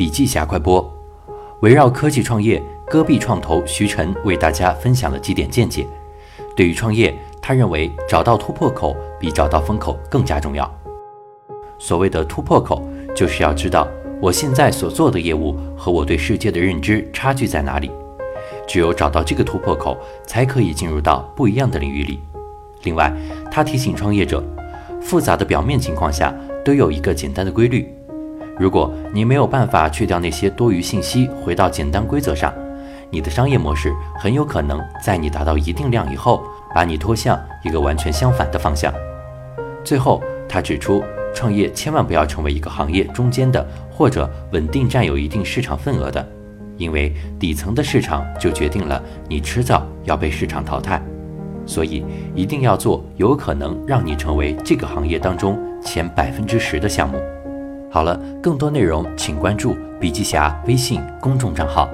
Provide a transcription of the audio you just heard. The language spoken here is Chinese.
笔记侠快播，围绕科技创业，戈壁创投徐晨为大家分享了几点见解。对于创业，他认为找到突破口比找到风口更加重要。所谓的突破口，就是要知道我现在所做的业务和我对世界的认知差距在哪里。只有找到这个突破口，才可以进入到不一样的领域里。另外，他提醒创业者，复杂的表面情况下都有一个简单的规律。如果你没有办法去掉那些多余信息，回到简单规则上，你的商业模式很有可能在你达到一定量以后，把你拖向一个完全相反的方向。最后，他指出，创业千万不要成为一个行业中间的，或者稳定占有一定市场份额的。因为底层的市场就决定了你迟早要被市场淘汰，所以一定要做有可能让你成为这个行业当中前百分之十的项目。好了，更多内容请关注笔记侠微信公众账号。